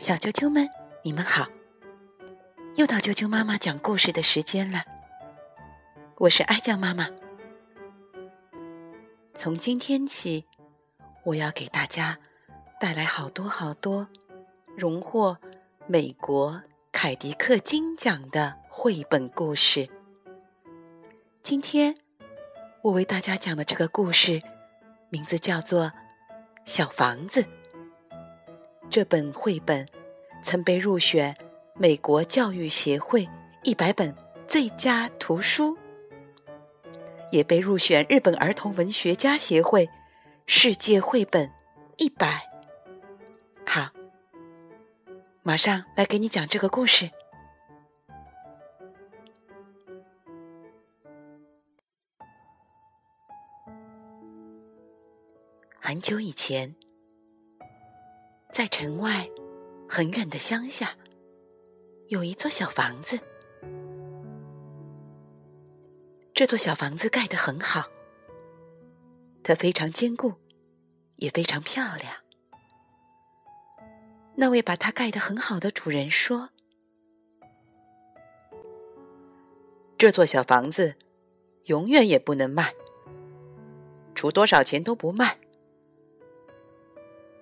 小啾啾们，你们好！又到啾啾妈妈讲故事的时间了。我是爱酱妈妈。从今天起，我要给大家带来好多好多荣获美国凯迪克金奖的绘本故事。今天我为大家讲的这个故事，名字叫做《小房子》。这本绘本曾被入选美国教育协会一百本最佳图书，也被入选日本儿童文学家协会世界绘本一百。好，马上来给你讲这个故事。很久以前。在城外很远的乡下，有一座小房子。这座小房子盖得很好，它非常坚固，也非常漂亮。那位把它盖得很好的主人说：“这座小房子永远也不能卖，出多少钱都不卖。”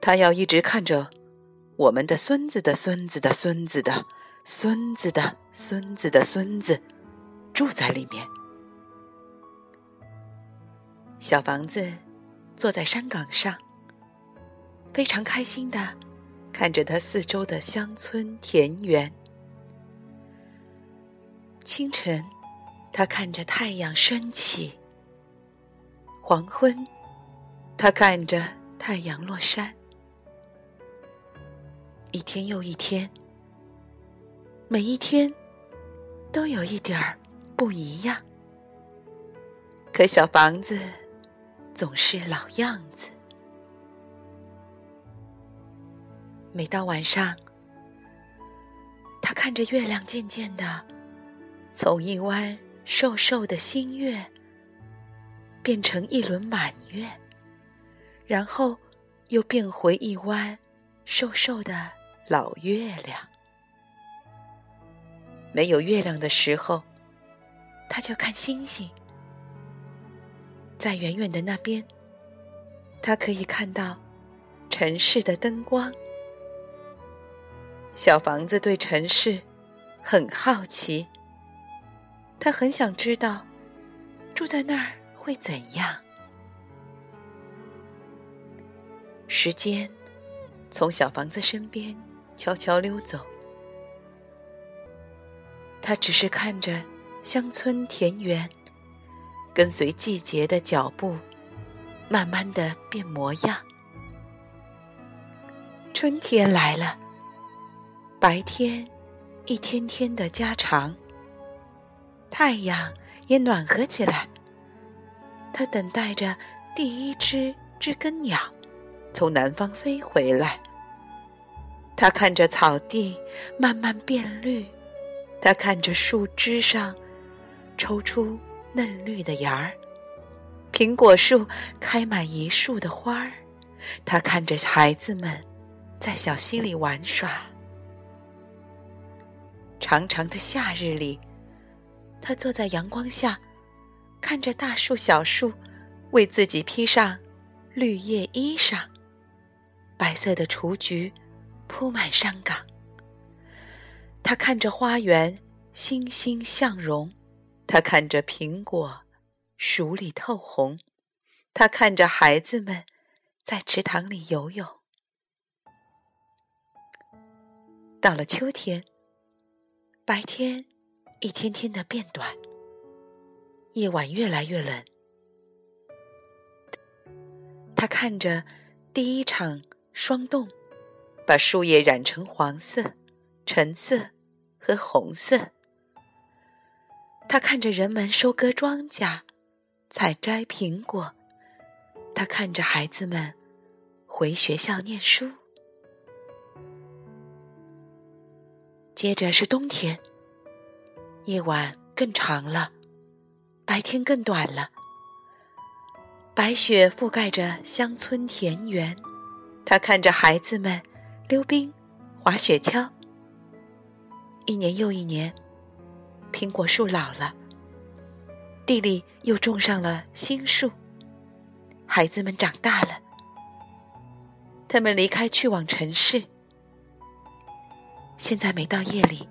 他要一直看着我们的孙子的孙子的孙子的孙子的孙子的孙子住在里面。小房子坐在山岗上，非常开心的看着它四周的乡村田园。清晨，他看着太阳升起；黄昏，他看着太阳落山。一天又一天，每一天都有一点儿不一样。可小房子总是老样子。每到晚上，他看着月亮渐渐的从一弯瘦瘦的新月变成一轮满月，然后又变回一弯瘦瘦的。老月亮，没有月亮的时候，他就看星星。在远远的那边，他可以看到城市的灯光。小房子对城市很好奇，他很想知道住在那儿会怎样。时间从小房子身边。悄悄溜走，他只是看着乡村田园，跟随季节的脚步，慢慢的变模样。春天来了，白天一天天的加长，太阳也暖和起来。他等待着第一只知更鸟从南方飞回来。他看着草地慢慢变绿，他看着树枝上抽出嫩绿的芽儿，苹果树开满一树的花儿，他看着孩子们在小溪里玩耍。长长的夏日里，他坐在阳光下，看着大树小树为自己披上绿叶衣裳，白色的雏菊。铺满山岗，他看着花园欣欣向荣，他看着苹果熟里透红，他看着孩子们在池塘里游泳。到了秋天，白天一天天的变短，夜晚越来越冷。他看着第一场霜冻。把树叶染成黄色、橙色和红色。他看着人们收割庄稼、采摘苹果，他看着孩子们回学校念书。接着是冬天，夜晚更长了，白天更短了。白雪覆盖着乡村田园，他看着孩子们。溜冰、滑雪橇。一年又一年，苹果树老了，地里又种上了新树。孩子们长大了，他们离开，去往城市。现在每到夜里，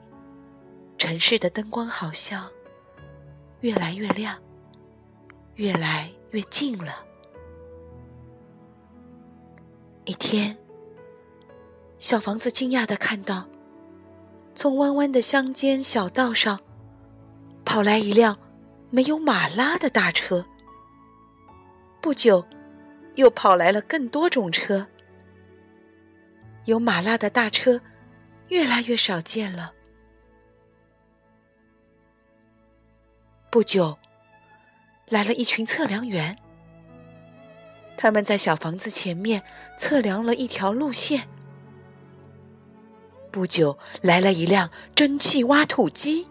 城市的灯光好像越来越亮，越来越近了。一天，小房子惊讶的看到，从弯弯的乡间小道上跑来一辆没有马拉的大车。不久，又跑来了更多种车。有马拉的大车越来越少见了。不久，来了一群测量员。他们在小房子前面测量了一条路线。不久，来了一辆蒸汽挖土机，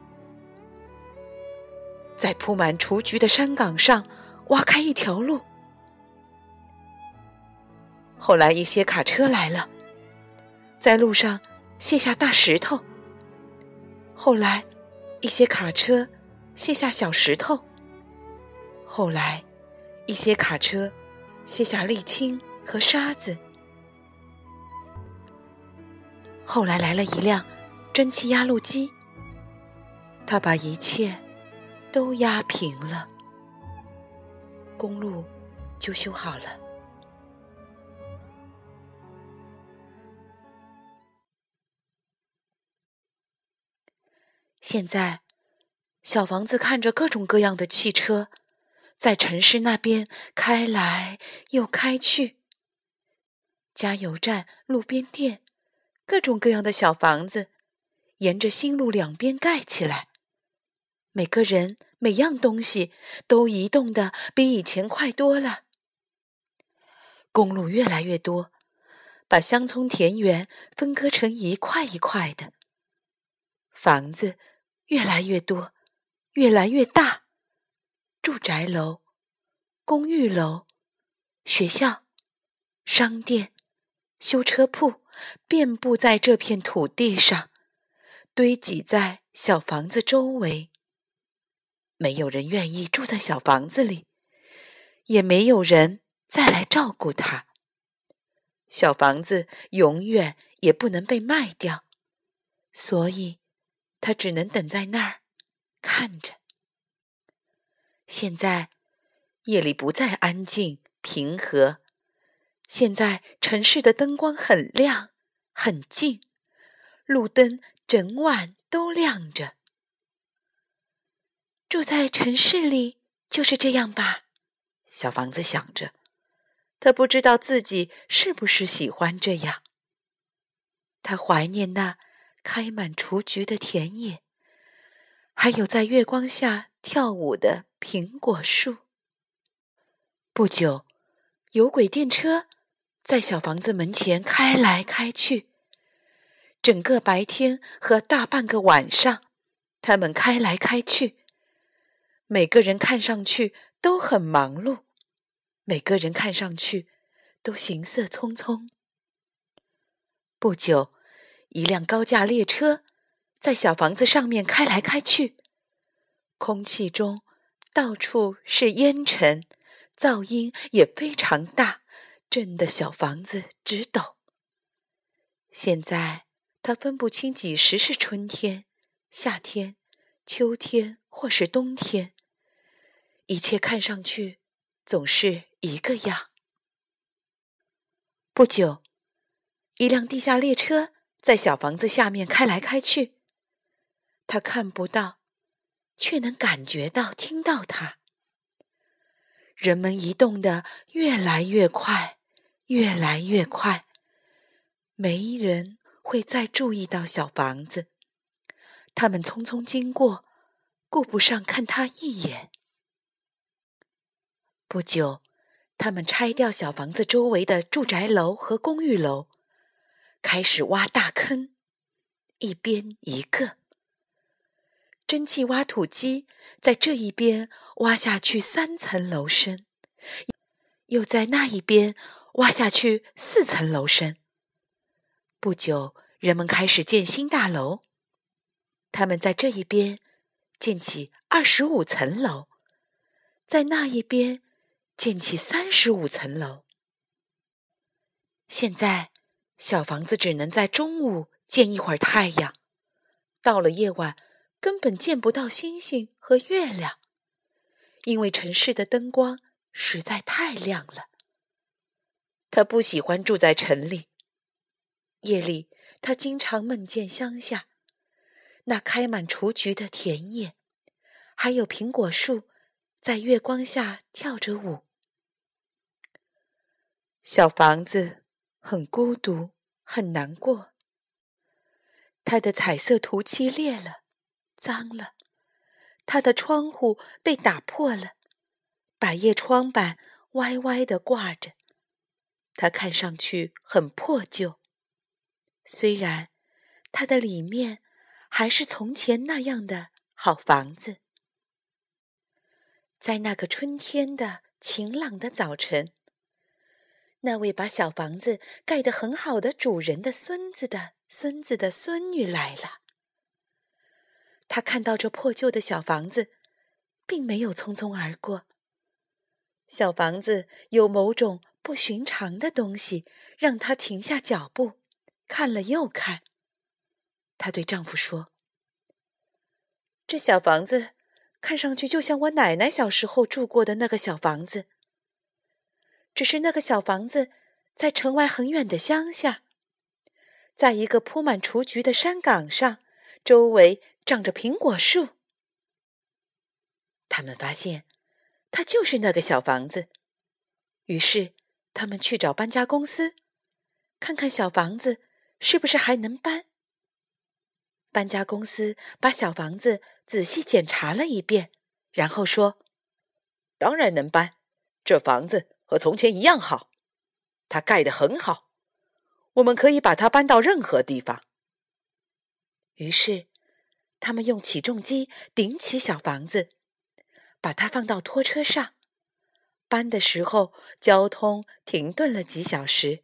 在铺满雏菊的山岗上挖开一条路。后来，一些卡车来了，在路上卸下大石头。后来，一些卡车卸下小石头。后来，一些卡车卸下沥青和沙子。后来来了一辆蒸汽压路机，他把一切都压平了，公路就修好了。现在，小房子看着各种各样的汽车，在城市那边开来又开去。加油站、路边店，各种各样的小房子，沿着新路两边盖起来。每个人、每样东西都移动的比以前快多了。公路越来越多，把乡村田园分割成一块一块的房子。越来越多，越来越大，住宅楼、公寓楼、学校、商店、修车铺，遍布在这片土地上，堆积在小房子周围。没有人愿意住在小房子里，也没有人再来照顾它。小房子永远也不能被卖掉，所以。他只能等在那儿，看着。现在夜里不再安静平和，现在城市的灯光很亮很近，路灯整晚都亮着。住在城市里就是这样吧？小房子想着，他不知道自己是不是喜欢这样。他怀念那。开满雏菊的田野，还有在月光下跳舞的苹果树。不久，有轨电车在小房子门前开来开去。整个白天和大半个晚上，他们开来开去。每个人看上去都很忙碌，每个人看上去都行色匆匆。不久。一辆高架列车在小房子上面开来开去，空气中到处是烟尘，噪音也非常大，震得小房子直抖。现在他分不清几时是春天、夏天、秋天或是冬天，一切看上去总是一个样。不久，一辆地下列车。在小房子下面开来开去，他看不到，却能感觉到、听到它。人们移动的越来越快，越来越快，没人会再注意到小房子。他们匆匆经过，顾不上看他一眼。不久，他们拆掉小房子周围的住宅楼和公寓楼。开始挖大坑，一边一个。蒸汽挖土机在这一边挖下去三层楼深，又在那一边挖下去四层楼深。不久，人们开始建新大楼。他们在这一边建起二十五层楼，在那一边建起三十五层楼。现在，小房子只能在中午见一会儿太阳，到了夜晚根本见不到星星和月亮，因为城市的灯光实在太亮了。他不喜欢住在城里。夜里，他经常梦见乡下那开满雏菊的田野，还有苹果树在月光下跳着舞。小房子很孤独，很难过。它的彩色涂漆裂了，脏了；它的窗户被打破了，百叶窗板歪歪的挂着。它看上去很破旧。虽然它的里面还是从前那样的好房子，在那个春天的晴朗的早晨，那位把小房子盖得很好的主人的孙子的孙子的孙女来了。他看到这破旧的小房子，并没有匆匆而过。小房子有某种不寻常的东西，让他停下脚步。看了又看，她对丈夫说：“这小房子看上去就像我奶奶小时候住过的那个小房子，只是那个小房子在城外很远的乡下，在一个铺满雏菊的山岗上，周围长着苹果树。他们发现，它就是那个小房子，于是他们去找搬家公司，看看小房子。”是不是还能搬？搬家公司把小房子仔细检查了一遍，然后说：“当然能搬，这房子和从前一样好，它盖得很好，我们可以把它搬到任何地方。”于是，他们用起重机顶起小房子，把它放到拖车上。搬的时候，交通停顿了几小时，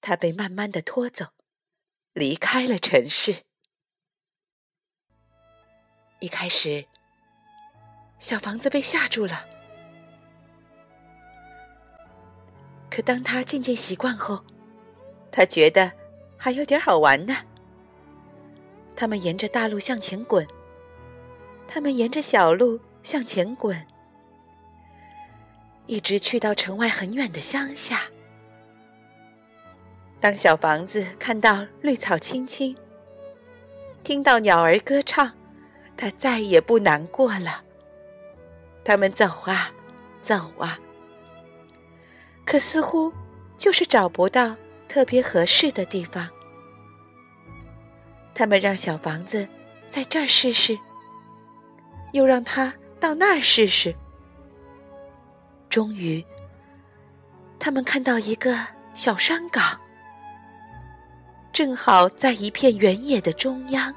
它被慢慢的拖走。离开了城市。一开始，小房子被吓住了。可当他渐渐习惯后，他觉得还有点好玩呢。他们沿着大路向前滚，他们沿着小路向前滚，一直去到城外很远的乡下。当小房子看到绿草青青，听到鸟儿歌唱，它再也不难过了。他们走啊，走啊，可似乎就是找不到特别合适的地方。他们让小房子在这儿试试，又让他到那儿试试。终于，他们看到一个小山岗。正好在一片原野的中央，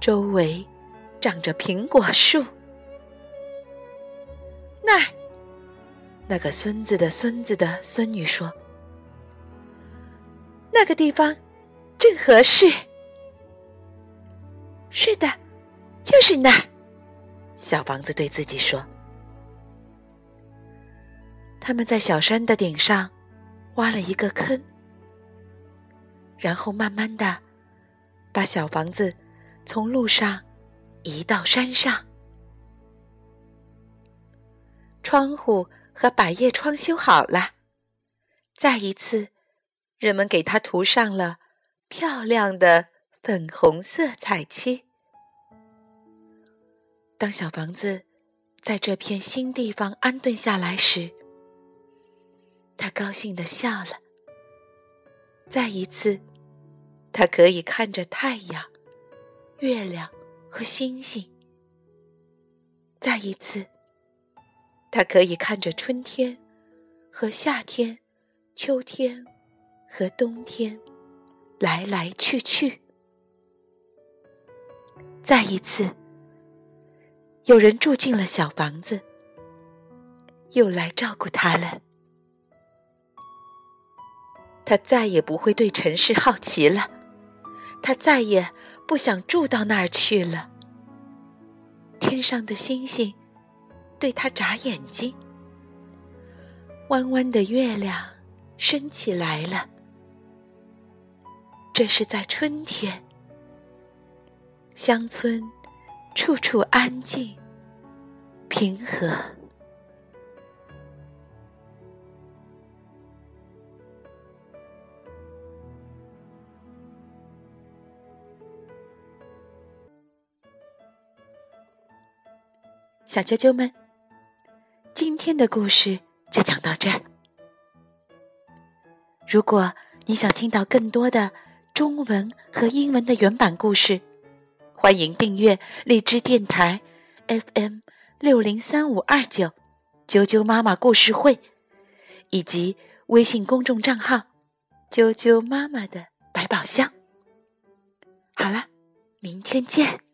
周围长着苹果树。那儿，那个孙子的孙子的孙女说：“那个地方正合适。”是的，就是那儿。小房子对自己说：“他们在小山的顶上挖了一个坑。”然后慢慢的，把小房子从路上移到山上，窗户和百叶窗修好了。再一次，人们给它涂上了漂亮的粉红色彩漆。当小房子在这片新地方安顿下来时，他高兴的笑了。再一次，他可以看着太阳、月亮和星星。再一次，他可以看着春天和夏天、秋天和冬天来来去去。再一次，有人住进了小房子，又来照顾他了。他再也不会对城市好奇了。他再也不想住到那儿去了。天上的星星对他眨眼睛，弯弯的月亮升起来了。这是在春天，乡村处处安静平和。小啾啾们，今天的故事就讲到这儿。如果你想听到更多的中文和英文的原版故事，欢迎订阅荔枝电台 FM 六零三五二九啾啾妈妈故事会，以及微信公众账号“啾啾妈妈的百宝箱”。好了，明天见。